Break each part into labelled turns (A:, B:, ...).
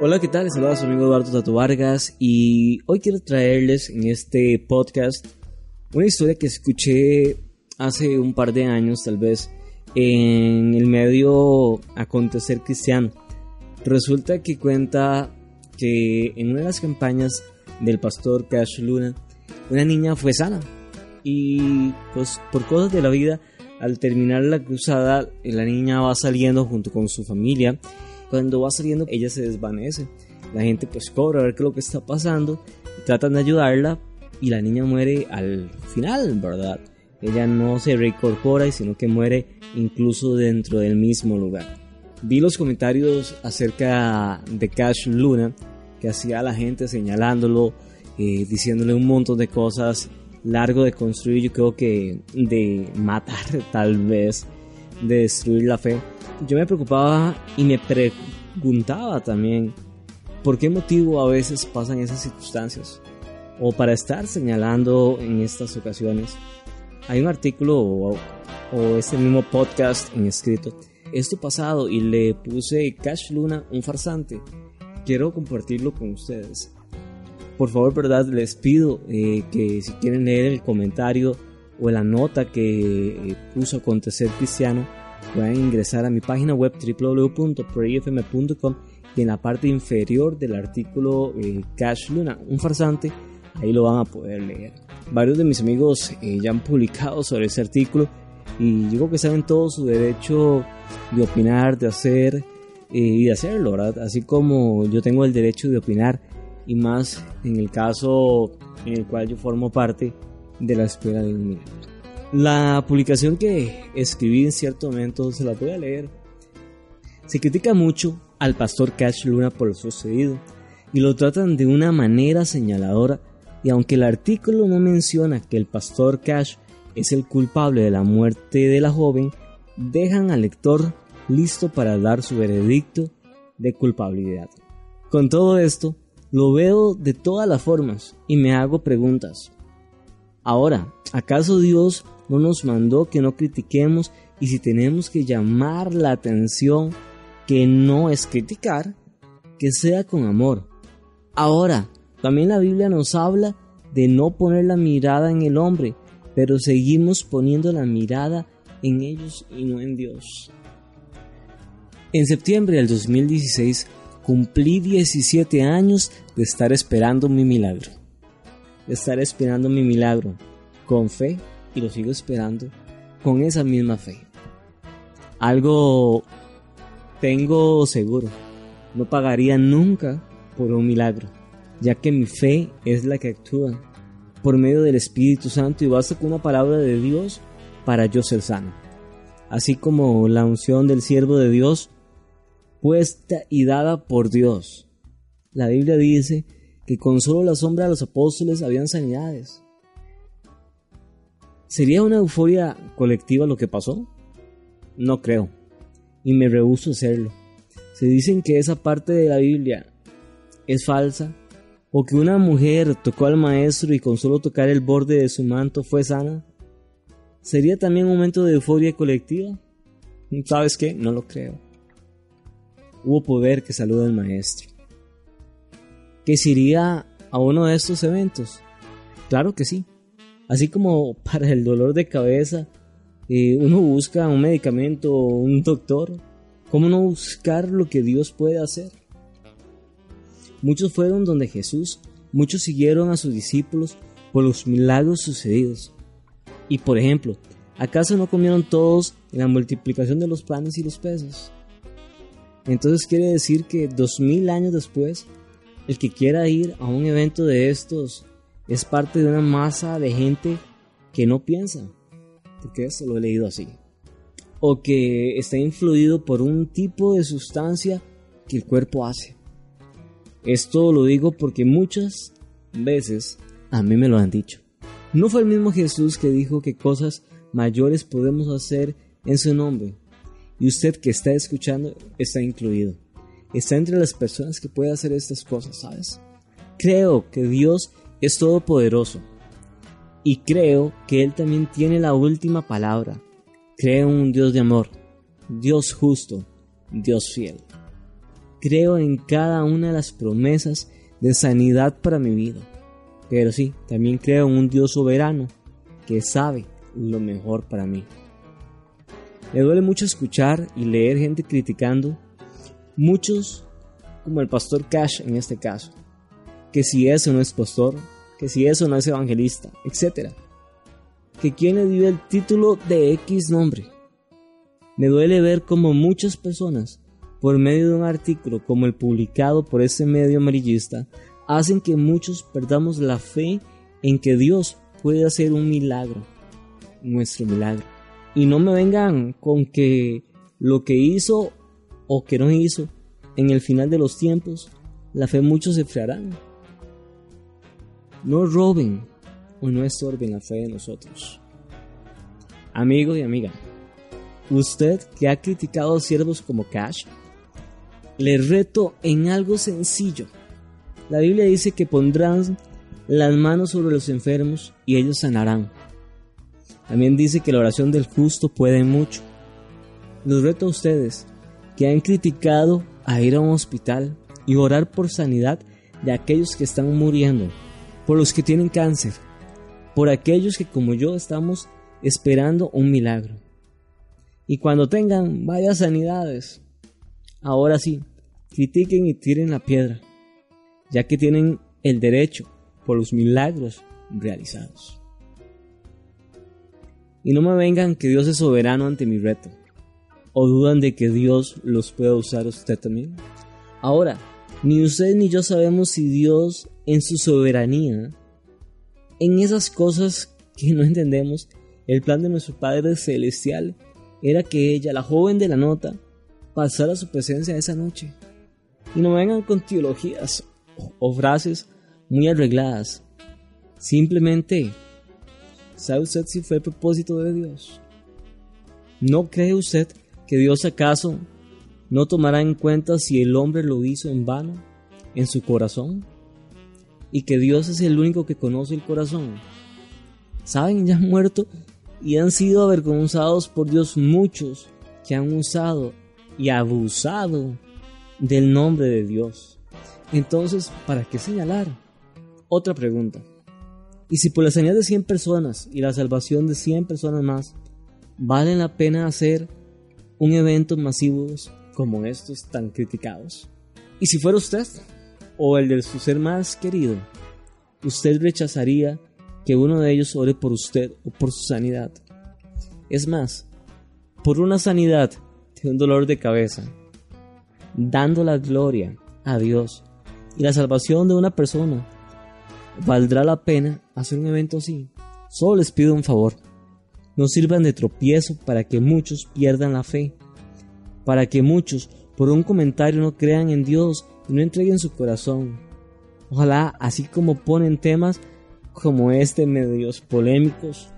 A: Hola, ¿qué tal? Saluda a su amigo Eduardo Tato Vargas y hoy quiero traerles en este podcast una historia que escuché hace un par de años, tal vez, en el medio Acontecer Cristiano. Resulta que cuenta que en una de las campañas del pastor Cash Luna, una niña fue sana y pues por cosas de la vida, al terminar la cruzada, la niña va saliendo junto con su familia cuando va saliendo, ella se desvanece. La gente pues cobra a ver qué es lo que está pasando. tratan de ayudarla y la niña muere al final, ¿verdad? Ella no se reincorpora, sino que muere incluso dentro del mismo lugar. Vi los comentarios acerca de Cash Luna que hacía la gente señalándolo, eh, diciéndole un montón de cosas largo de construir, yo creo que de matar tal vez, de destruir la fe yo me preocupaba y me preguntaba también por qué motivo a veces pasan esas circunstancias o para estar señalando en estas ocasiones. Hay un artículo o, este mismo podcast en escrito. Esto pasado y le puse Cash Luna, un farsante. Quiero compartirlo con ustedes. Por favor, verdad, les pido eh, que si quieren leer el comentario o la nota que eh, puso Acontecer Cristiano, pueden ingresar a mi página web www.prayfm.com y en la parte inferior del artículo eh, Cash Luna, un farsante, ahí lo van a poder leer. Varios de mis amigos eh, ya han publicado sobre ese artículo y creo que saben todo su derecho de opinar, de hacer eh, y de hacerlo, ¿verdad? Así como yo tengo el derecho de opinar y más en el caso en el cual yo formo parte de la escuela de un la publicación que escribí en cierto momento se la voy a leer. Se critica mucho al pastor Cash Luna por lo sucedido y lo tratan de una manera señaladora y aunque el artículo no menciona que el pastor Cash es el culpable de la muerte de la joven, dejan al lector listo para dar su veredicto de culpabilidad. Con todo esto, lo veo de todas las formas y me hago preguntas. Ahora, ¿acaso Dios no nos mandó que no critiquemos y si tenemos que llamar la atención, que no es criticar, que sea con amor. Ahora, también la Biblia nos habla de no poner la mirada en el hombre, pero seguimos poniendo la mirada en ellos y no en Dios. En septiembre del 2016 cumplí 17 años de estar esperando mi milagro. De estar esperando mi milagro con fe y lo sigo esperando con esa misma fe. Algo tengo seguro, no pagaría nunca por un milagro, ya que mi fe es la que actúa por medio del Espíritu Santo y basta con una palabra de Dios para yo ser sano. Así como la unción del siervo de Dios puesta y dada por Dios. La Biblia dice que con solo la sombra de los apóstoles habían sanidades. ¿Sería una euforia colectiva lo que pasó? No creo, y me rehúso a hacerlo. Se dicen que esa parte de la Biblia es falsa, o que una mujer tocó al maestro y con solo tocar el borde de su manto fue sana. ¿Sería también un momento de euforia colectiva? ¿Sabes qué? No lo creo. Hubo poder que saluda al maestro. ¿Que se iría a uno de estos eventos? Claro que sí. Así como para el dolor de cabeza, eh, uno busca un medicamento o un doctor, ¿cómo no buscar lo que Dios puede hacer? Muchos fueron donde Jesús, muchos siguieron a sus discípulos por los milagros sucedidos. Y por ejemplo, ¿acaso no comieron todos en la multiplicación de los panes y los peces? Entonces quiere decir que dos mil años después, el que quiera ir a un evento de estos es parte de una masa de gente que no piensa, porque eso lo he leído así, o que está influido por un tipo de sustancia que el cuerpo hace. Esto lo digo porque muchas veces a mí me lo han dicho. No fue el mismo Jesús que dijo que cosas mayores podemos hacer en su nombre. Y usted que está escuchando está incluido. Está entre las personas que puede hacer estas cosas, ¿sabes? Creo que Dios es todopoderoso. Y creo que Él también tiene la última palabra. Creo en un Dios de amor, Dios justo, Dios fiel. Creo en cada una de las promesas de sanidad para mi vida. Pero sí, también creo en un Dios soberano que sabe lo mejor para mí. Me duele mucho escuchar y leer gente criticando, muchos como el pastor Cash en este caso, que si eso no es pastor, que si eso no es evangelista, etc. Que quien le dio el título de X nombre. Me duele ver como muchas personas, por medio de un artículo como el publicado por ese medio amarillista, hacen que muchos perdamos la fe en que Dios puede hacer un milagro, nuestro milagro. Y no me vengan con que lo que hizo o que no hizo en el final de los tiempos, la fe muchos se frearán. No roben o no estorben la fe de nosotros. Amigo y amiga, usted que ha criticado a siervos como Cash, le reto en algo sencillo la Biblia dice que pondrán las manos sobre los enfermos y ellos sanarán. También dice que la oración del justo puede mucho. Los reto a ustedes que han criticado a ir a un hospital y orar por sanidad de aquellos que están muriendo, por los que tienen cáncer, por aquellos que como yo estamos esperando un milagro. Y cuando tengan varias sanidades, ahora sí, critiquen y tiren la piedra ya que tienen el derecho por los milagros realizados. Y no me vengan que Dios es soberano ante mi reto, o dudan de que Dios los pueda usar usted también. Ahora, ni usted ni yo sabemos si Dios en su soberanía, en esas cosas que no entendemos, el plan de nuestro Padre Celestial era que ella, la joven de la nota, pasara su presencia esa noche. Y no vengan con teologías o frases muy arregladas. Simplemente, ¿sabe usted si fue el propósito de Dios? ¿No cree usted que Dios acaso no tomará en cuenta si el hombre lo hizo en vano en su corazón? Y que Dios es el único que conoce el corazón. ¿Saben? Ya han muerto y han sido avergonzados por Dios muchos que han usado y abusado del nombre de Dios. Entonces, ¿para qué señalar? Otra pregunta. ¿Y si por la sanidad de 100 personas y la salvación de 100 personas más, vale la pena hacer un evento masivo como estos tan criticados? ¿Y si fuera usted o el de su ser más querido, usted rechazaría que uno de ellos ore por usted o por su sanidad? Es más, por una sanidad de un dolor de cabeza, dando la gloria a Dios y la salvación de una persona. ¿Valdrá la pena hacer un evento así? Solo les pido un favor. No sirvan de tropiezo para que muchos pierdan la fe. Para que muchos por un comentario no crean en Dios y no entreguen su corazón. Ojalá, así como ponen temas como este medios polémicos,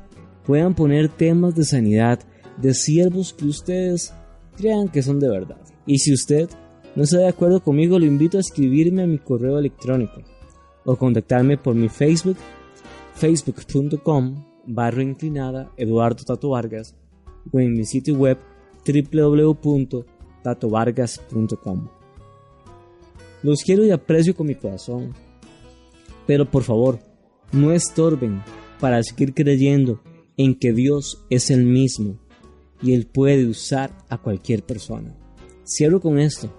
A: puedan poner temas de sanidad de siervos que ustedes crean que son de verdad. Y si usted no está de acuerdo conmigo, lo invito a escribirme a mi correo electrónico o contactarme por mi Facebook, facebook.com barra inclinada Eduardo Tato Vargas o en mi sitio web www.tatovargas.com. Los quiero y aprecio con mi corazón, pero por favor, no estorben para seguir creyendo en que Dios es el mismo y Él puede usar a cualquier persona. Cierro con esto.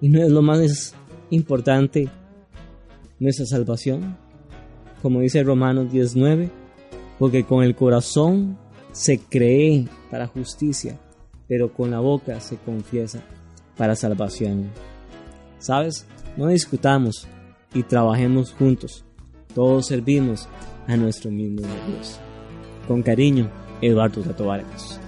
A: Y no es lo más importante nuestra salvación, como dice Romanos 19, porque con el corazón se cree para justicia, pero con la boca se confiesa para salvación. ¿Sabes? No discutamos y trabajemos juntos. Todos servimos a nuestro mismo Dios. Con cariño, Eduardo Tato Vargas.